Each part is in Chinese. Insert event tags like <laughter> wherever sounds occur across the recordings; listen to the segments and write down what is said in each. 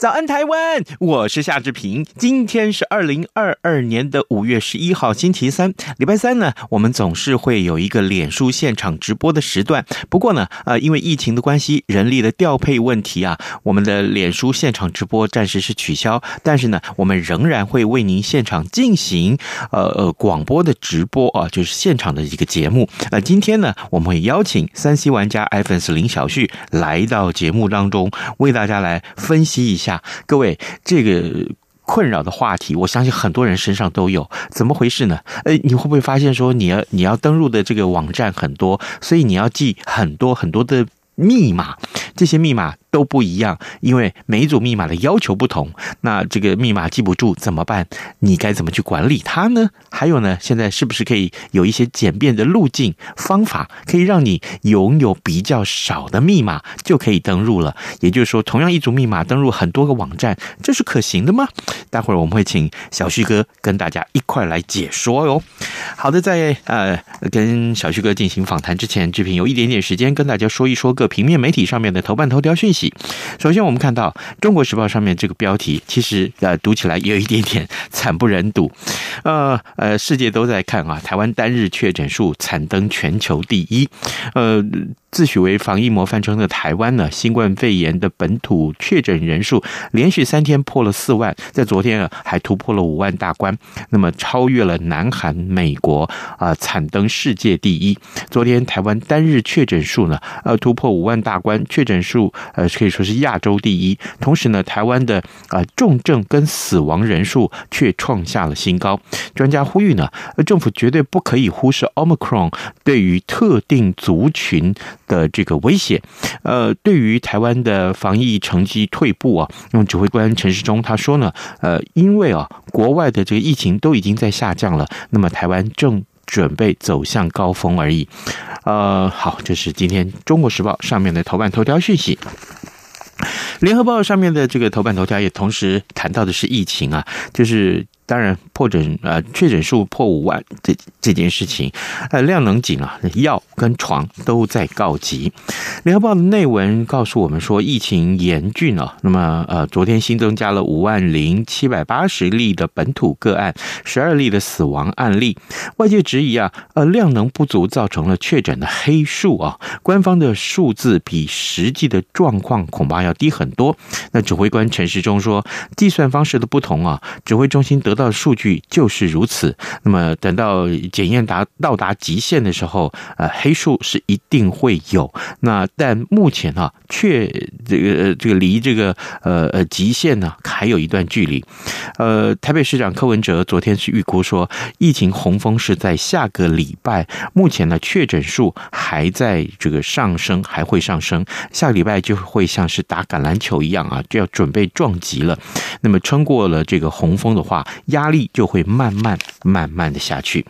早安，台湾！我是夏志平。今天是二零二二年的五月十一号，星期三，礼拜三呢。我们总是会有一个脸书现场直播的时段。不过呢，呃，因为疫情的关系，人力的调配问题啊，我们的脸书现场直播暂时是取消。但是呢，我们仍然会为您现场进行呃呃广播的直播啊，就是现场的一个节目。那今天呢，我们会邀请三 C 玩家 iPhone 林小旭来到节目当中，为大家来分析一下。各位，这个困扰的话题，我相信很多人身上都有。怎么回事呢？呃，你会不会发现说，你要你要登录的这个网站很多，所以你要记很多很多的密码，这些密码都不一样，因为每一组密码的要求不同。那这个密码记不住怎么办？你该怎么去管理它呢？还有呢，现在是不是可以有一些简便的路径方法，可以让你拥有比较少的密码就可以登录了？也就是说，同样一组密码登录很多个网站，这是可行的吗？待会儿我们会请小旭哥跟大家一块来解说哟。好的，在呃跟小旭哥进行访谈之前，志平有一点点时间跟大家说一说各平面媒体上面的头版头条讯息。首先，我们看到《中国时报》上面这个标题，其实呃读起来有一点点惨不忍睹。呃呃，世界都在看啊，台湾单日确诊数惨登全球第一。呃，自诩为防疫模范生的台湾呢，新冠肺炎的本土确诊人数连续三天破了四万，在昨天啊还突破了五万大关，那么超越了南韩、美国啊，惨登世界第一。昨天台湾单日确诊数呢，呃突破五万大关，确诊数呃可以说是亚洲第一。同时呢，台湾的啊、重症跟死亡人数却创下了新高。专家呼吁呢，政府绝对不可以忽视 Omicron 对于特定族群的这个威胁。呃，对于台湾的防疫成绩退步啊，那么指挥官陈时中他说呢，呃，因为啊，国外的这个疫情都已经在下降了，那么台湾正准备走向高峰而已。呃，好，这是今天《中国时报》上面的头版头条讯息。联合报上面的这个头版头条也同时谈到的是疫情啊，就是。当然，破诊呃确诊数破五万这这件事情，呃量能紧啊，药跟床都在告急。联合报的内文告诉我们说，疫情严峻啊。那么呃，昨天新增加了五万零七百八十例的本土个案，十二例的死亡案例。外界质疑啊，呃量能不足造成了确诊的黑数啊。官方的数字比实际的状况恐怕要低很多。那指挥官陈时中说，计算方式的不同啊，指挥中心得到到。数据就是如此。那么等到检验达到达极限的时候，呃，黑数是一定会有。那但目前啊，却这个这个离这个呃呃极限呢还有一段距离。呃，台北市长柯文哲昨天是预估说，疫情洪峰是在下个礼拜。目前呢，确诊数还在这个上升，还会上升。下个礼拜就会像是打橄榄球一样啊，就要准备撞击了。那么撑过了这个洪峰的话，压力就会慢慢慢慢的下去，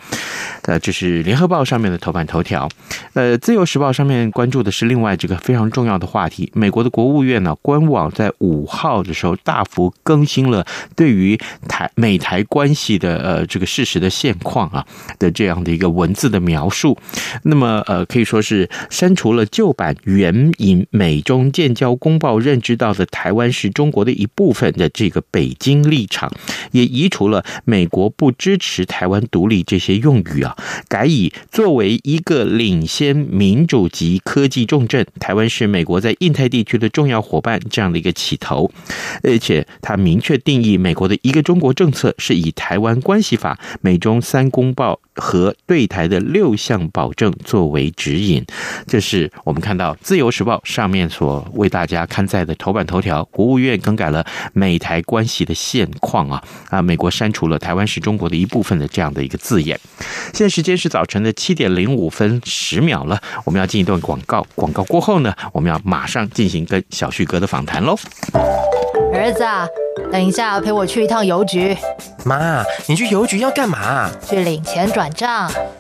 呃，这是联合报上面的头版头条，呃，自由时报上面关注的是另外这个非常重要的话题，美国的国务院呢官网在五号的时候大幅更新了对于台美台关系的呃这个事实的现况啊的这样的一个文字的描述，那么呃可以说是删除了旧版援引美中建交公报认知到的台湾是中国的一部分的这个北京立场，也移除除了美国不支持台湾独立这些用语啊，改以作为一个领先民主及科技重镇，台湾是美国在印太地区的重要伙伴这样的一个起头，而且他明确定义美国的一个中国政策是以台湾关系法、美中三公报和对台的六项保证作为指引。这是我们看到《自由时报》上面所为大家刊载的头版头条。国务院更改了美台关系的现况啊啊！美国删除了“台湾是中国的一部分”的这样的一个字眼。现在时间是早晨的七点零五分十秒了，我们要进一段广告。广告过后呢，我们要马上进行跟小旭哥的访谈喽。儿子啊，等一下陪我去一趟邮局。妈，你去邮局要干嘛？去领钱转账。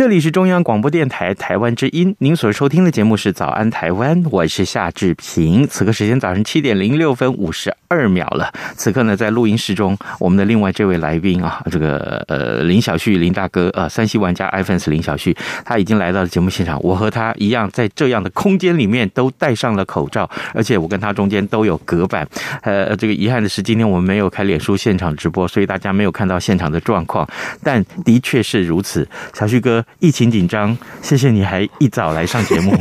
这里是中央广播电台台湾之音，您所收听的节目是《早安台湾》，我是夏志平。此刻时间早上七点零六分五十二秒了。此刻呢，在录音室中，我们的另外这位来宾啊，这个呃林小旭林大哥呃，三 C 玩家 iPhone 林小旭，他已经来到了节目现场。我和他一样，在这样的空间里面都戴上了口罩，而且我跟他中间都有隔板。呃，这个遗憾的是，今天我们没有开脸书现场直播，所以大家没有看到现场的状况。但的确是如此，小旭哥。疫情紧张，谢谢你还一早来上节目。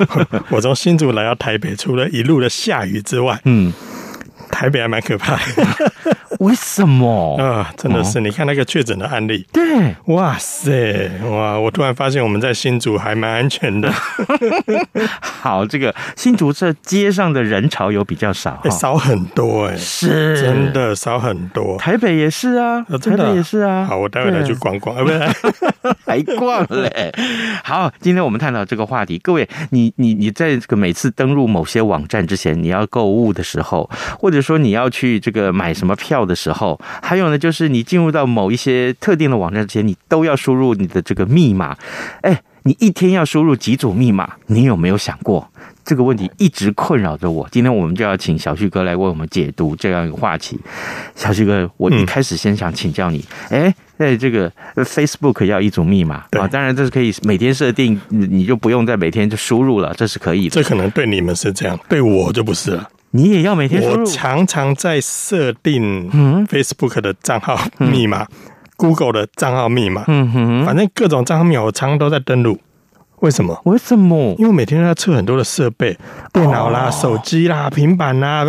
<laughs> 我从新竹来到台北，除了一路的下雨之外，嗯。台北还蛮可怕的，<laughs> 为什么啊？真的是，哦、你看那个确诊的案例，对，哇塞，哇！我突然发现我们在新竹还蛮安全的。<laughs> 好，这个新竹这街上的人潮有比较少，欸、少很多哎、欸，是真的少很多。台北也是啊，哦、台北也是啊。好，我待会来去逛逛，对啊，不是 <laughs> 还逛嘞。好，今天我们探讨这个话题，各位，你你你在这个每次登录某些网站之前，你要购物的时候，或者说你要去这个买什么票的时候，还有呢，就是你进入到某一些特定的网站之前，你都要输入你的这个密码。哎，你一天要输入几组密码？你有没有想过这个问题？一直困扰着我。今天我们就要请小旭哥来为我们解读这样一个话题。小旭哥，我一开始先想请教你，哎，在这个 Facebook 要一组密码啊，当然这是可以每天设定，你就不用再每天就输入了，这是可以的。这可能对你们是这样，对我就不是了。你也要每天？我常常在设定 Facebook 的账号密码、嗯、Google 的账号密码，嗯哼，反正各种账号密码我常常都在登录。为什么？为什么？因为每天都要测很多的设备，电脑啦、哦、手机啦、平板啦，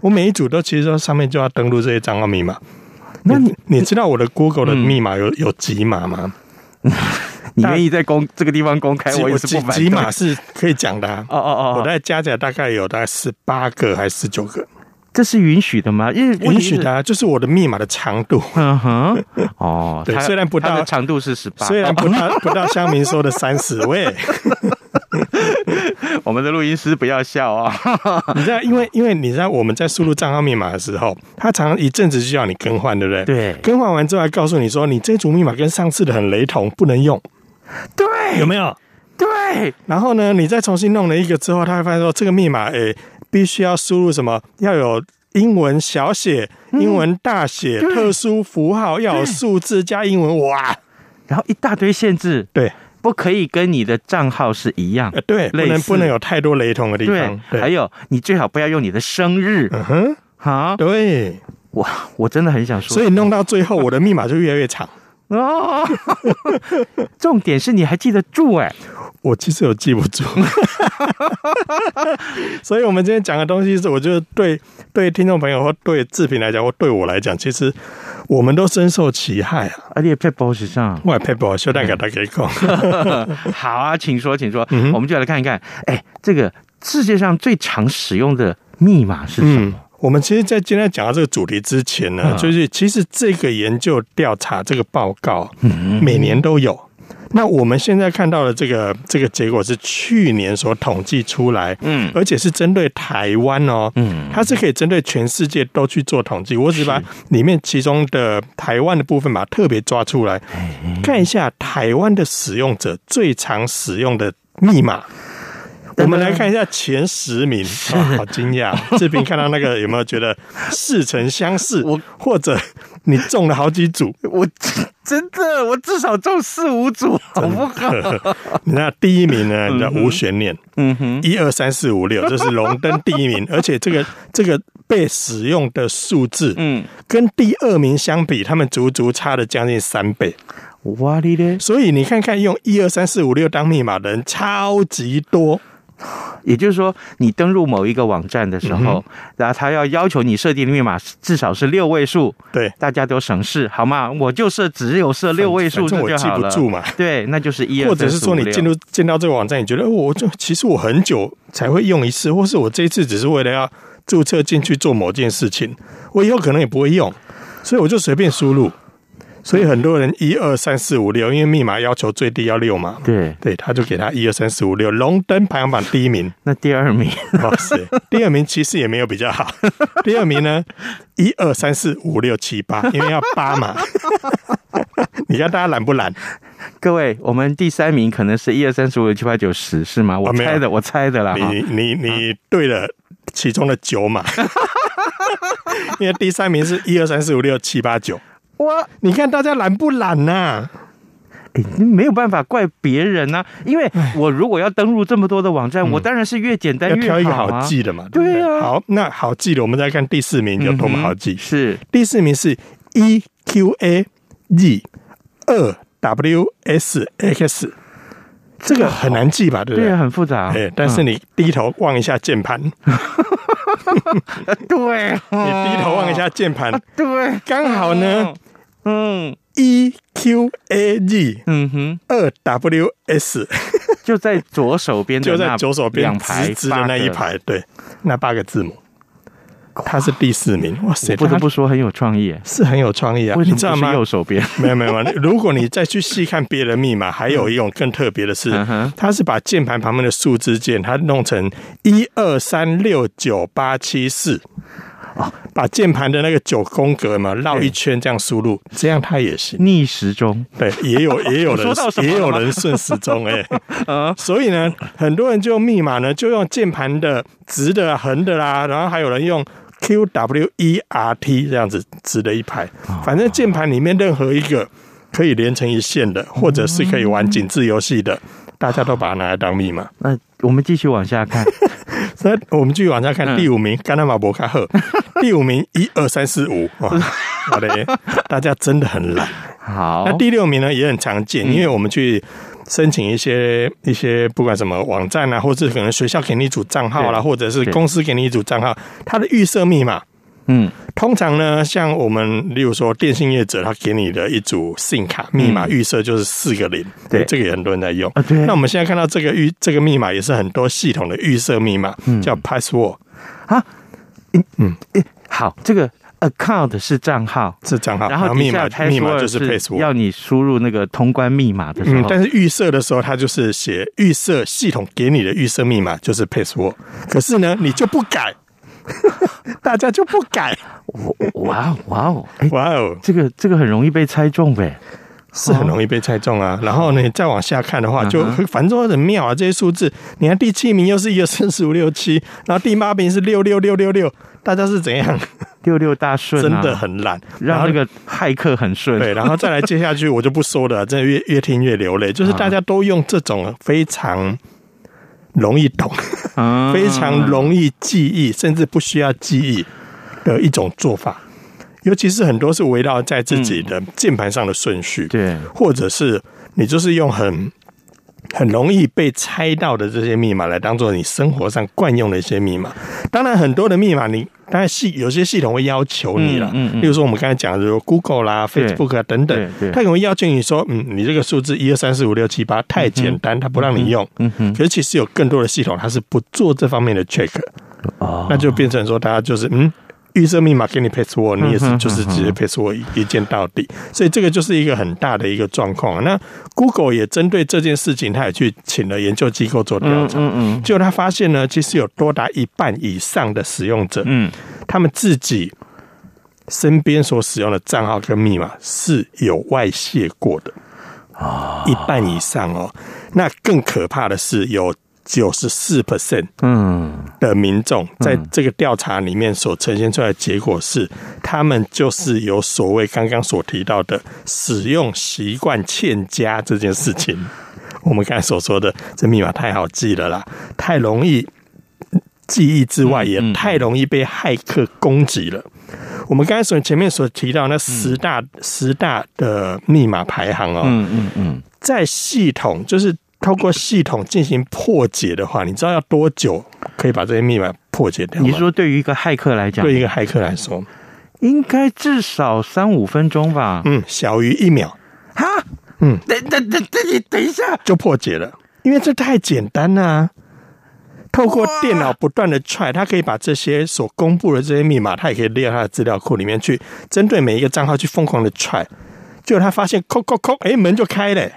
我每一组都其实说上面就要登录这些账号密码。那你你知道我的 Google 的密码有有几码吗？<laughs> 嗯你愿意在公这个地方公开，我也是不反对。几码是可以讲的、啊。哦哦哦，我大概加起来大概有大概十八个还是十九个？这是允许的吗？因为允许的、啊，就是我的密码的长度。嗯哼，<laughs> 哦，对，虽然不到长度是十八，虽然不到不到乡民说的三十 <laughs> 位。我们的录音师不要笑啊！<laughs> 你知道，因为因为你知道我们在输入账号密码的时候，他常常一阵子就要你更换，对不对？对，更换完之后还告诉你说，你这组密码跟上次的很雷同，不能用。对，有没有？对，然后呢，你再重新弄了一个之后，他会发现说，这个密码诶，必须要输入什么？要有英文小写、英文大写、嗯、特殊符号，要有数字加英文，哇！然后一大堆限制，对，不可以跟你的账号是一样，对，不能不能有太多雷同的地方。对，对。还有你最好不要用你的生日，嗯哼，好，对，哇，我真的很想说，所以弄到最后，我的密码就越来越长。哦，<laughs> 重点是你还记得住哎、欸，我其实有记不住，<laughs> 所以我们今天讲的东西是，我觉得对对听众朋友或对志平来讲，或对我来讲，其实我们都深受其害啊。而且佩博士上，我佩博修蛋给大家讲。<laughs> 好啊，请说，请说，嗯、我们就来看一看，哎，这个世界上最常使用的密码是什么？嗯我们其实，在今天讲到这个主题之前呢，嗯、就是其实这个研究调查这个报告，每年都有。那我们现在看到的这个这个结果是去年所统计出来，嗯，而且是针对台湾哦，嗯，它是可以针对全世界都去做统计。我只把里面其中的台湾的部分把它特别抓出来，看一下台湾的使用者最常使用的密码。<laughs> 我们来看一下前十名，哦、好惊讶！<laughs> 志平看到那个有没有觉得似曾相识？我或者你中了好几组？我真的，我至少中四五组，好不好？<laughs> 你看第一名呢，叫无悬念，嗯哼，一二三四五六，这是荣登第一名，而且这个这个被使用的数字，嗯，跟第二名相比，他们足足差了将近三倍。哇哩咧！所以你看看，用一二三四五六当密码的人超级多。<laughs> 也就是说，你登入某一个网站的时候，然后他要要求你设定的密码至少是六位数，对，大家都省事，好吗？我就设只有设六位数，这就好了。我记不住嘛，对，那就是一。或者是说，你进入进到这个网站，你觉得我就其实我很久才会用一次，或是我这一次只是为了要注册进去做某件事情，我以后可能也不会用，所以我就随便输入。所以很多人一二三四五六，因为密码要求最低要六嘛。对对，他就给他一二三四五六，龙灯排行榜第一名。那第二名，<laughs> 哇塞第二名，其实也没有比较好。<laughs> 第二名呢，一二三四五六七八，因为要八嘛。<laughs> 你看大家懒不懒？各位，我们第三名可能是一二三四五六七八九十，是吗？我猜的，我猜的啦。你你你对了，其中的九嘛。因为第三名是一二三四五六七八九。哇！你看大家懒不懒呐、啊？哎，你没有办法怪别人呐、啊，因为我如果要登录这么多的网站，我当然是越简单越好、啊、要挑一个好记的嘛。对啊。好，那好记的，我们再看第四名有多么好记。嗯、是第四名是 E Q A Z 二 W S X，这个很难记吧？对不对？对，很复杂。哎，但是你低头望一下键盘。<laughs> 对，<laughs> 你低头望一下键盘，对，刚好呢。嗯，E Q A G，嗯哼，二 W S，<laughs> 就在左手边，<laughs> 就在左手边两排直直的那一排，对，那八个字母，他是第四名。哇塞，不得不说很有创意，是很有创意啊！你知道吗？右手边 <laughs> 没有没有，如果你再去细看别的密码，还有一种更特别的是，他是把键盘旁边的数字键，它弄成一二三六九八七四。哦，把键盘的那个九宫格嘛绕一圈，这样输入，这样它也行。逆时钟，对，也有 <laughs> 也有人也有人顺时钟哎，<laughs> 啊，所以呢，很多人就用密码呢，就用键盘的直的、横的啦，然后还有人用 Q W E R T 这样子直的一排，反正键盘里面任何一个可以连成一线的，或者是可以玩井字游戏的，大家都把它拿来当密码。那我们继续往下看。所以我们继续往下看，第五名，甘纳马博卡赫，<laughs> 第五名，一二三四五，好嘞，<laughs> 大家真的很懒。好，那第六名呢也很常见，因为我们去申请一些一些不管什么网站啊，或者可能学校给你一组账号啦，或者是公司给你一组账号，它的预设密码。嗯，通常呢，像我们，例如说电信业者，他给你的一组 SIM 卡密码预设就是四个零，对，这个也很多人在用。对，那我们现在看到这个预这个密码也是很多系统的预设密码，叫 password 啊。嗯。嗯，好，这个 account 是账号，是账号，然后密码密码就是 password，要你输入那个通关密码的时候，但是预设的时候，它就是写预设系统给你的预设密码就是 password，可是呢，你就不改。<laughs> 大家就不敢，哇哦哇哦哇哦，这个这个很容易被猜中呗，是很容易被猜中啊。然后呢，再往下看的话，就反正很妙啊。这些数字，你看第七名又是一二三四五六七，然后第八名是六六六六六，大家是怎样？六六大顺，真的很懒，让那个骇客很顺。对，然后再来接下去，我就不说了，真的越越听越流泪。就是大家都用这种非常。容易懂，<laughs> 非常容易记忆，甚至不需要记忆的一种做法。尤其是很多是围绕在自己的键盘上的顺序，对，或者是你就是用很很容易被猜到的这些密码来当做你生活上惯用的一些密码。当然，很多的密码你当然系有些系统会要求你了，嗯，嗯，嗯，例如说我们刚才讲的，如 Google 啦、Facebook 啊等等，它可能会要求你说，嗯，你这个数字一二三四五六七八太简单，它不让你用。嗯嗯。可是其实有更多的系统，它是不做这方面的 check。哦。那就变成说，大家就是嗯。预设密码给你 password，你也是就是直接 password 一键到底，所以这个就是一个很大的一个状况。那 Google 也针对这件事情，他也去请了研究机构做调查，嗯嗯，结果他发现呢，其实有多达一半以上的使用者，嗯，他们自己身边所使用的账号跟密码是有外泄过的啊，一半以上哦。那更可怕的是有。九十四 percent，嗯，的民众在这个调查里面所呈现出来的结果是，他们就是有所谓刚刚所提到的使用习惯欠佳这件事情。<laughs> 我们刚才所说的，这密码太好记了啦，太容易记忆之外，也太容易被骇客攻击了。我们刚才所前面所提到那十大十大的密码排行哦，嗯嗯嗯，在系统就是。透过系统进行破解的话，你知道要多久可以把这些密码破解掉？你说对于一个骇客来讲，对于一个骇客来说，应该至少三五分钟吧？嗯，小于一秒。哈，嗯，等等等等，你等一下就破解了，因为这太简单了啊。透过电脑不断的踹，它可以把这些所公布的这些密码，它也可以列到它的资料库里面去，针对每一个账号去疯狂的踹，结果他发现，扣扣扣，哎，门就开了。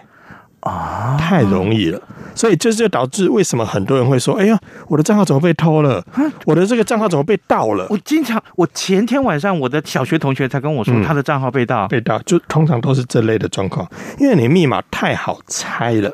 啊，太容易了，所以这就导致为什么很多人会说：“哎呀，我的账号怎么被偷了？我的这个账号怎么被盗了？”我经常，我前天晚上我的小学同学才跟我说，他的账号被盗，被盗就通常都是这类的状况，因为你密码太好猜了，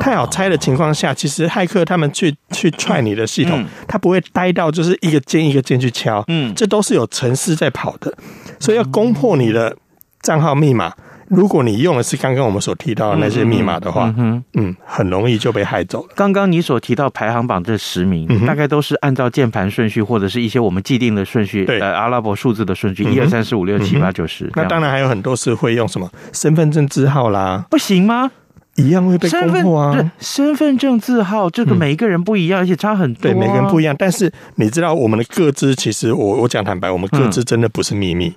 太好猜的情况下，其实骇客他们去去踹你的系统，他不会呆到就是一个键一个键去敲，嗯，这都是有程式在跑的，所以要攻破你的账号密码。如果你用的是刚刚我们所提到的那些密码的话，嗯，嗯，嗯，很容易就被害走了。刚刚你所提到排行榜这十名，嗯、大概都是按照键盘顺序或者是一些我们既定的顺序，对，呃，阿拉伯数字的顺序，一二三四五六七八九十。那当然还有很多是会用什么身份证字号啦，不行吗？一样会被攻破啊。身份证字号这个每一个人不一样，嗯、而且差很多、啊。对，每个人不一样。但是你知道我们的各自，其实我我讲坦白，我们各自真的不是秘密。嗯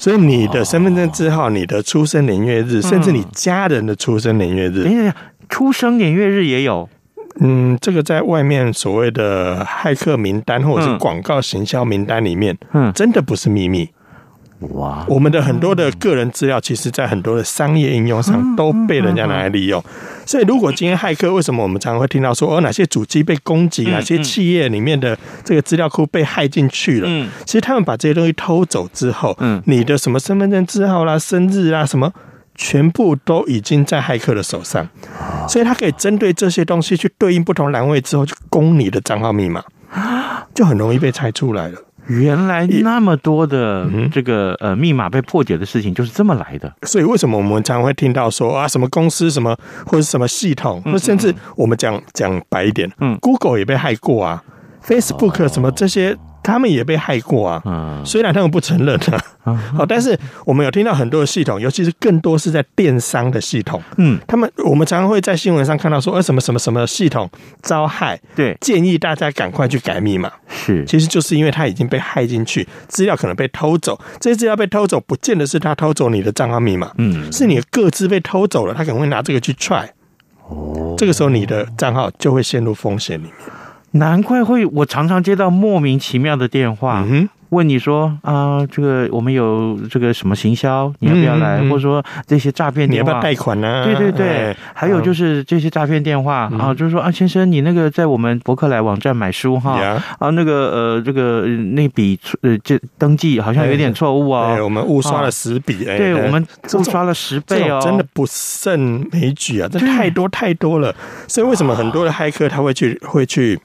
所以你的身份证字号、你的出生年月日，甚至你家人的出生年月日，等一下，出生年月日也有。嗯，这个在外面所谓的骇客名单或者是广告行销名单里面，嗯，真的不是秘密。哇，我们的很多的个人资料，其实在很多的商业应用上都被人家拿来利用。所以，如果今天骇客，为什么我们常常会听到说，哦，哪些主机被攻击，哪些企业里面的这个资料库被害进去了？嗯，其实他们把这些东西偷走之后，嗯，你的什么身份证字号啦、生日啦，什么，全部都已经在骇客的手上。所以，他可以针对这些东西去对应不同栏位之后，去攻你的账号密码，就很容易被猜出来了。原来那么多的这个呃密码被破解的事情就是这么来的，所以为什么我们常会听到说啊什么公司什么或者什么系统，或甚至我们讲讲白一点，嗯，Google 也被害过啊，Facebook 什么这些。他们也被害过啊，虽然他们不承认啊，好，<laughs> 但是我们有听到很多的系统，尤其是更多是在电商的系统，嗯，他们我们常常会在新闻上看到说，呃，什么什么什么系统遭害，对，建议大家赶快去改密码，是，其实就是因为他已经被害进去，资料可能被偷走，这些资料被偷走，不见得是他偷走你的账号密码，嗯，是你的个资被偷走了，他可能会拿这个去踹，哦，这个时候你的账号就会陷入风险里面。难怪会，我常常接到莫名其妙的电话。嗯问你说啊、呃，这个我们有这个什么行销，你要不要来？嗯、或者说这些诈骗电话，你要不要贷款呢、啊？对对对，哎、还有就是这些诈骗电话、嗯、啊，就是说啊，先生，你那个在我们博客来网站买书哈，嗯、啊，那个呃，这个那笔呃，这登记好像有点错误啊，我们误刷了十笔，哎，对，我们误刷了十倍哦，真的不胜枚举啊，这太多太多了。所以为什么很多的骇客他会去会去？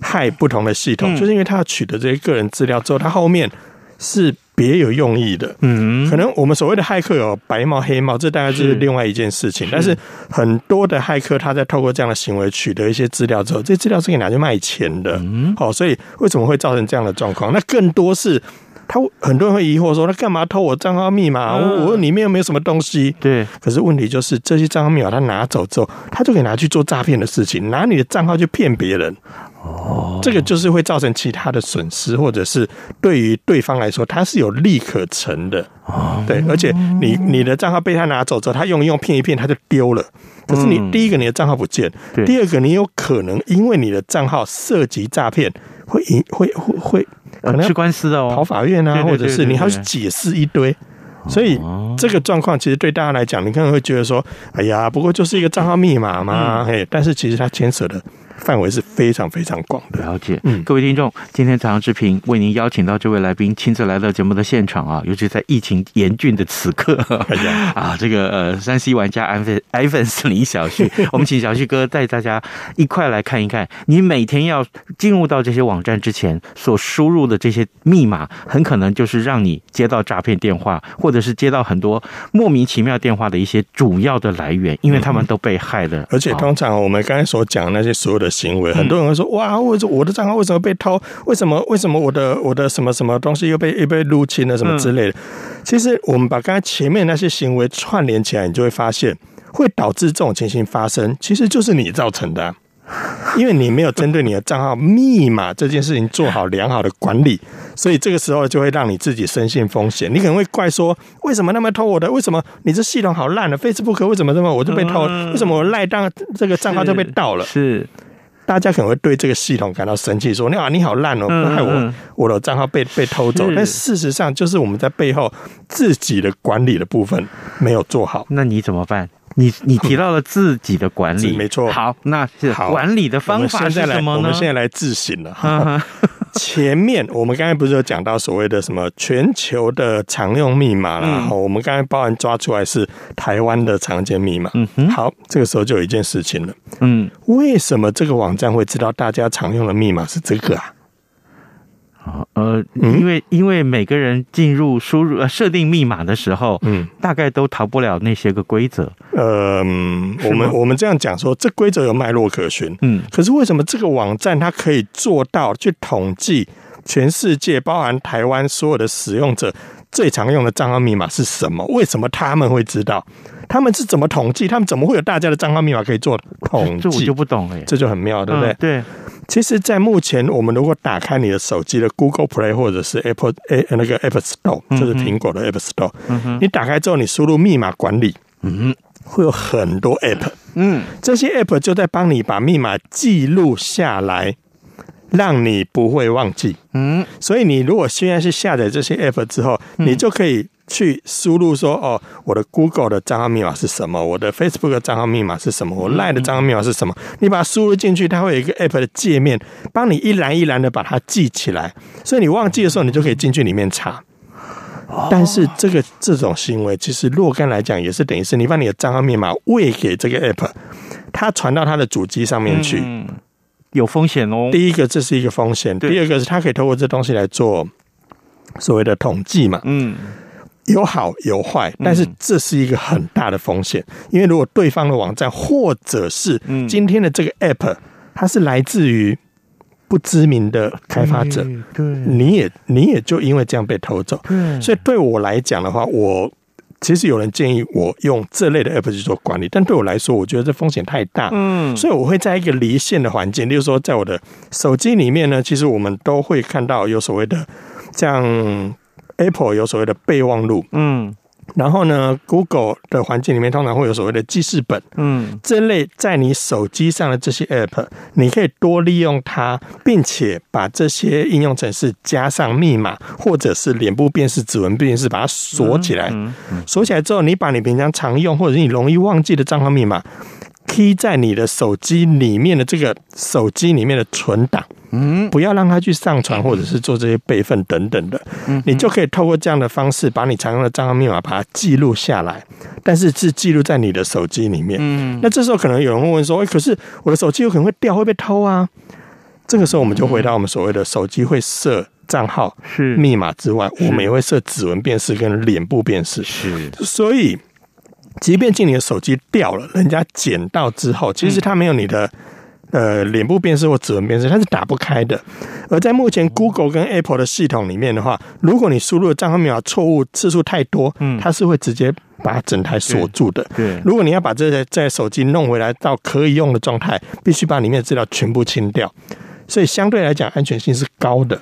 骇不同的系统，就是因为他要取得这些个人资料之后，他后面是别有用意的。嗯，可能我们所谓的骇客有白帽黑帽，这大概就是另外一件事情。但是很多的骇客他在透过这样的行为取得一些资料之后，这资料是可以拿去卖钱的。嗯，好，所以为什么会造成这样的状况？那更多是他很多人会疑惑说，他干嘛偷我账号密码？我我里面又没有什么东西。对，可是问题就是这些账号密码他拿走之后，他就可以拿去做诈骗的事情，拿你的账号去骗别人。哦，这个就是会造成其他的损失，或者是对于对方来说，他是有利可乘的。哦，对，而且你你的账号被他拿走之后，他用一用骗一骗，他就丢了。可是你第一个你的账号不见，第二个你有可能因为你的账号涉及诈骗，会引会会会可能去官司的哦，跑法院啊，或者是你还要去解释一堆。所以这个状况其实对大家来讲，你可能会觉得说，哎呀，不过就是一个账号密码嘛，嘿，但是其实它牵扯的。范围是非常非常广的。了解，嗯，各位听众，今天早上之平为您邀请到这位来宾亲自来到节目的现场啊，尤其在疫情严峻的此刻，<laughs> 啊，这个呃，三 C 玩家 iPhone iPhone 林小旭，<laughs> 我们请小旭哥带大家一块来看一看，你每天要进入到这些网站之前所输入的这些密码，很可能就是让你接到诈骗电话，或者是接到很多莫名其妙电话的一些主要的来源，因为他们都被害了。而且通常我们刚才所讲那些所有的。行为，很多人会说：“哇，为什么我的账号为什么被偷？为什么为什么我的我的什么什么东西又被又被入侵了？什么之类的？”其实，我们把刚才前面那些行为串联起来，你就会发现，会导致这种情形发生，其实就是你造成的，因为你没有针对你的账号密码这件事情做好良好的管理，所以这个时候就会让你自己深陷风险。你可能会怪说：“为什么那么偷我的？为什么你这系统好烂的？Facebook 为什么这么我就被偷？为什么我赖账这个账号就被盗了？”是。大家可能会对这个系统感到生气，说：“你好，你好烂哦，害我我的账号被被偷走。”但事实上，就是我们在背后自己的管理的部分没有做好。那你怎么办？你你提到了自己的管理，<laughs> 没错。好，那是管理的方法是什么呢？我们现在来自省了。前面我们刚才不是有讲到所谓的什么全球的常用密码然后、我们刚才包含抓出来是台湾的常见密码。嗯哼，好，这个时候就有一件事情了。嗯，为什么这个网站会知道大家常用的密码是这个啊？呃，因为因为每个人进入输入呃设定密码的时候，嗯，大概都逃不了那些个规则。呃，我们我们这样讲说，这规则有脉络可循。嗯，可是为什么这个网站它可以做到去统计全世界，包含台湾所有的使用者最常用的账号密码是什么？为什么他们会知道？他们是怎么统计？他们怎么会有大家的账号密码可以做统计？这我就不懂了，这就很妙，对不对？嗯、对。其实，在目前，我们如果打开你的手机的 Google Play 或者是 Apple A 那个 App Store，就是苹果的 App Store，你打开之后，你输入密码管理，嗯，会有很多 App，嗯，这些 App 就在帮你把密码记录下来，让你不会忘记，嗯，所以你如果现在是下载这些 App 之后，你就可以。去输入说哦，我的 Google 的账号密码是什么？我的 Facebook 的账号密码是什么？我 Line 的账号密码是什么？你把它输入进去，它会有一个 App 的界面，帮你一栏一栏的把它记起来。所以你忘记的时候，你就可以进去里面查。但是这个这种行为，其实若干来讲也是等于是你把你的账号密码喂给这个 App，它传到它的主机上面去，有风险哦。第一个，这是一个风险；第二个是它可以透过这东西来做所谓的统计嘛。嗯。有好有坏，但是这是一个很大的风险，因为如果对方的网站或者是今天的这个 app，它是来自于不知名的开发者，对，你也你也就因为这样被偷走，所以对我来讲的话，我其实有人建议我用这类的 app 去做管理，但对我来说，我觉得这风险太大，嗯，所以我会在一个离线的环境，例如说在我的手机里面呢，其实我们都会看到有所谓的像。Apple 有所谓的备忘录，嗯，然后呢，Google 的环境里面通常会有所谓的记事本，嗯，这类在你手机上的这些 App，你可以多利用它，并且把这些应用程式加上密码，或者是脸部辨识、指纹辨识，把它锁起来。锁起来之后，你把你平常常用或者是你容易忘记的账号密码。Key 在你的手机里面的这个手机里面的存档，嗯，不要让它去上传或者是做这些备份等等的，嗯，你就可以透过这样的方式把你常用的账号密码把它记录下来，但是是记录在你的手机里面，嗯，那这时候可能有人会问说，哎，可是我的手机有可能会掉，会被偷啊？这个时候我们就回到我们所谓的手机会设账号是。密码之外，我们也会设指纹辨识跟脸部辨识，是，所以。即便进你的手机掉了，人家捡到之后，其实它没有你的呃脸部辨识或指纹辨识，它是打不开的。而在目前 Google 跟 Apple 的系统里面的话，如果你输入的账号密码错误次数太多，嗯，它是会直接把整台锁住的。对，如果你要把这台在手机弄回来到可以用的状态，必须把里面的资料全部清掉。所以相对来讲，安全性是高的。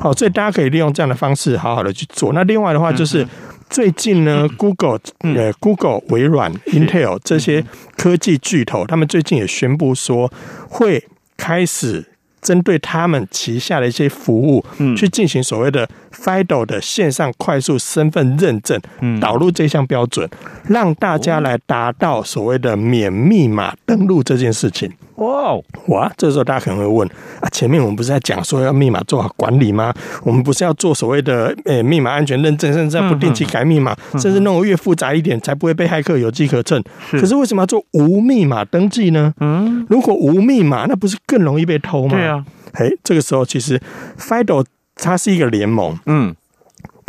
好，所以大家可以利用这样的方式，好好的去做。那另外的话，就是最近呢，Google、呃，Google、微软、Intel 这些科技巨头，他们最近也宣布说，会开始针对他们旗下的一些服务，嗯去进行所谓的 FIDO 的线上快速身份认证，嗯导入这项标准，让大家来达到所谓的免密码登录这件事情。哇哇！这时候大家可能会问啊，前面我们不是在讲说要密码做好管理吗？我们不是要做所谓的诶、欸、密码安全认证，甚至不定期改密码，甚至弄得越复杂一点，才不会被骇客有机可乘。可是为什么要做无密码登记呢？嗯，如果无密码，那不是更容易被偷吗？对啊。哎，这个时候其实 FIDO 它是一个联盟，嗯。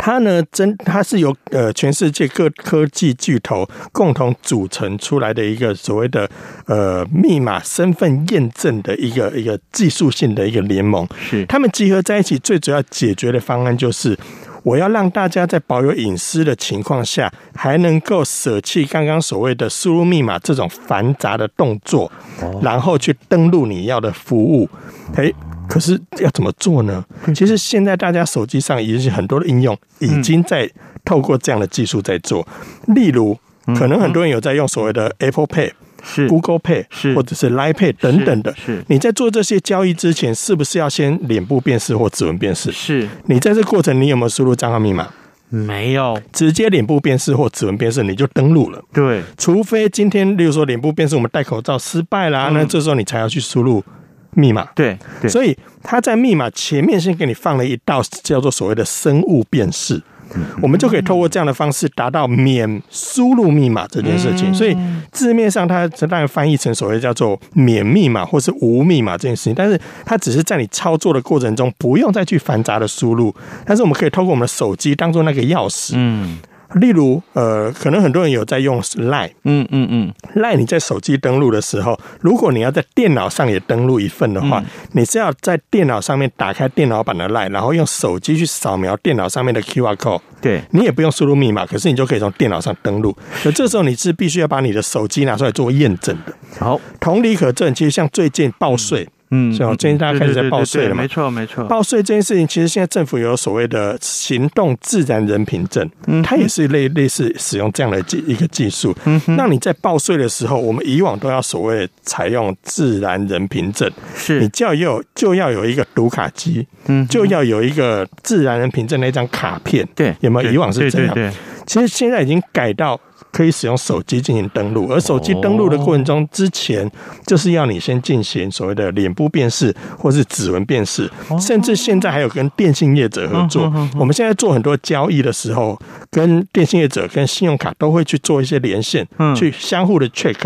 它呢，真它是由呃全世界各科技巨头共同组成出来的一个所谓的呃密码身份验证的一个一个技术性的一个联盟。是，他们集合在一起，最主要解决的方案就是，我要让大家在保有隐私的情况下，还能够舍弃刚刚所谓的输入密码这种繁杂的动作，然后去登录你要的服务。诶可是要怎么做呢？其实现在大家手机上已经很多的应用，已经在透过这样的技术在做。例如，可能很多人有在用所谓的 Apple Pay、是 Google Pay、是或者是 Line Pay 等等的。是你在做这些交易之前，是不是要先脸部辨识或指纹辨识？是你在这过程，你有没有输入账号密码？没有，直接脸部辨识或指纹辨识，你就登录了。对，除非今天，例如说脸部辨识，我们戴口罩失败啦，那这时候你才要去输入。密码对，对，所以他在密码前面先给你放了一道叫做所谓的生物辨识，我们就可以透过这样的方式达到免输入密码这件事情。所以字面上它当然翻译成所谓叫做免密码或是无密码这件事情，但是它只是在你操作的过程中不用再去繁杂的输入，但是我们可以透过我们的手机当做那个钥匙。嗯。例如，呃，可能很多人有在用 Line，嗯嗯嗯，Line 你在手机登录的时候，如果你要在电脑上也登录一份的话，嗯、你是要在电脑上面打开电脑版的 Line，然后用手机去扫描电脑上面的 QR code，对，你也不用输入密码，可是你就可以从电脑上登录。那这时候你是必须要把你的手机拿出来做验证的。好，同理可证，其实像最近报税。嗯嗯，所以最近大家开始在报税了嘛？没错，没错。报税这件事情，其实现在政府有所谓的行动自然人凭证，嗯，它也是类类似使用这样的技一个技术。嗯，那你在报税的时候，我们以往都要所谓采用自然人凭证，是你就要有就要有一个读卡机，嗯，就要有一个自然人凭证那张卡片，对，有没有？以往是这样。其实现在已经改到。可以使用手机进行登录，而手机登录的过程中，之前就是要你先进行所谓的脸部辨识或是指纹辨识，甚至现在还有跟电信业者合作。我们现在做很多交易的时候，跟电信业者、跟信用卡都会去做一些连线，去相互的 check。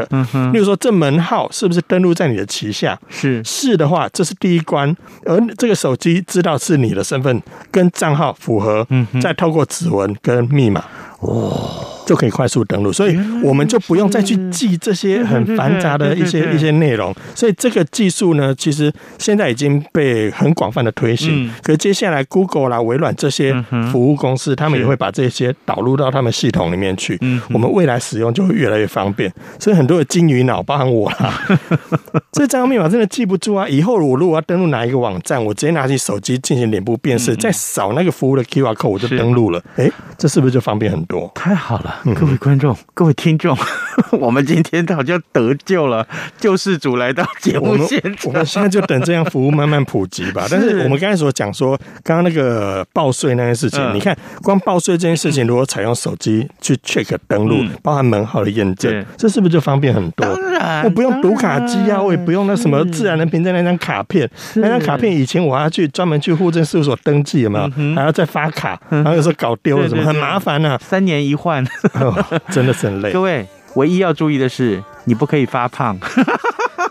例如说，这门号是不是登录在你的旗下？是是的话，这是第一关。而这个手机知道是你的身份跟账号符合，再透过指纹跟密码。哇。就可以快速登录，所以我们就不用再去记这些很繁杂的一些一些内容。所以这个技术呢，其实现在已经被很广泛的推行。可是接下来，Google 啦、微软这些服务公司，他们也会把这些导入到他们系统里面去。我们未来使用就会越来越方便。所以很多的金鱼脑，包含我啦，<laughs> 这账号密码真的记不住啊！以后我如果要登录哪一个网站，我直接拿起手机进行脸部辨识，再扫那个服务的 QR code，我就登录了。哎，这是不是就方便很多？太好了。各位观众，各位听众，<laughs> 我们今天好像得救了，救世主来到节目现场。我们现在就等这样服务慢慢普及吧。<laughs> 但是我们刚才所讲说，刚刚那个报税那件事情，你看，光报税这件事情，如果采用手机去 check 登录，包含门号的验证，这是不是就方便很多？当然，我不用读卡机啊，我也不用那什么自然人凭证那张卡片，那张卡片以前我还要去专门去户政事务所登记，有没有？还要再发卡，然后有时候搞丢了什么，很麻烦啊，三年一换。<laughs> 真的是很累。<laughs> 各位，唯一要注意的是，你不可以发胖。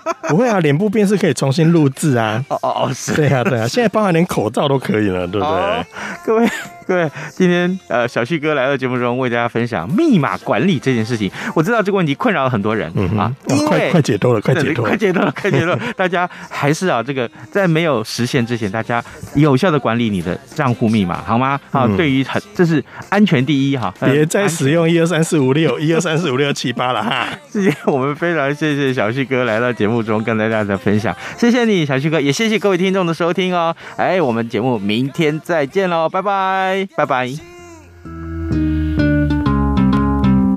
<laughs> 不会啊，脸部辨识可以重新录制啊。哦哦哦，是。对啊对啊，现在包含连口罩都可以了，对不对？各位，<laughs> 各位，今天呃，小旭哥来到节目中为大家分享密码管理这件事情。我知道这个问题困扰了很多人、嗯、啊，因为快快解脱了，快解脱了，快解脱了，快解脱。大家还是啊，这个在没有实现之前，大家有效的管理你的账户密码，好吗？好，嗯、对于很这是安全第一哈，别再使用一二三四五六一二三四五六七八了哈。<laughs> 今天我们非常谢谢小旭哥来到节目中跟大家的分享，谢谢你小旭哥，也谢谢各位听众的收听哦。哎，我们节目明天再见喽，拜拜，拜拜。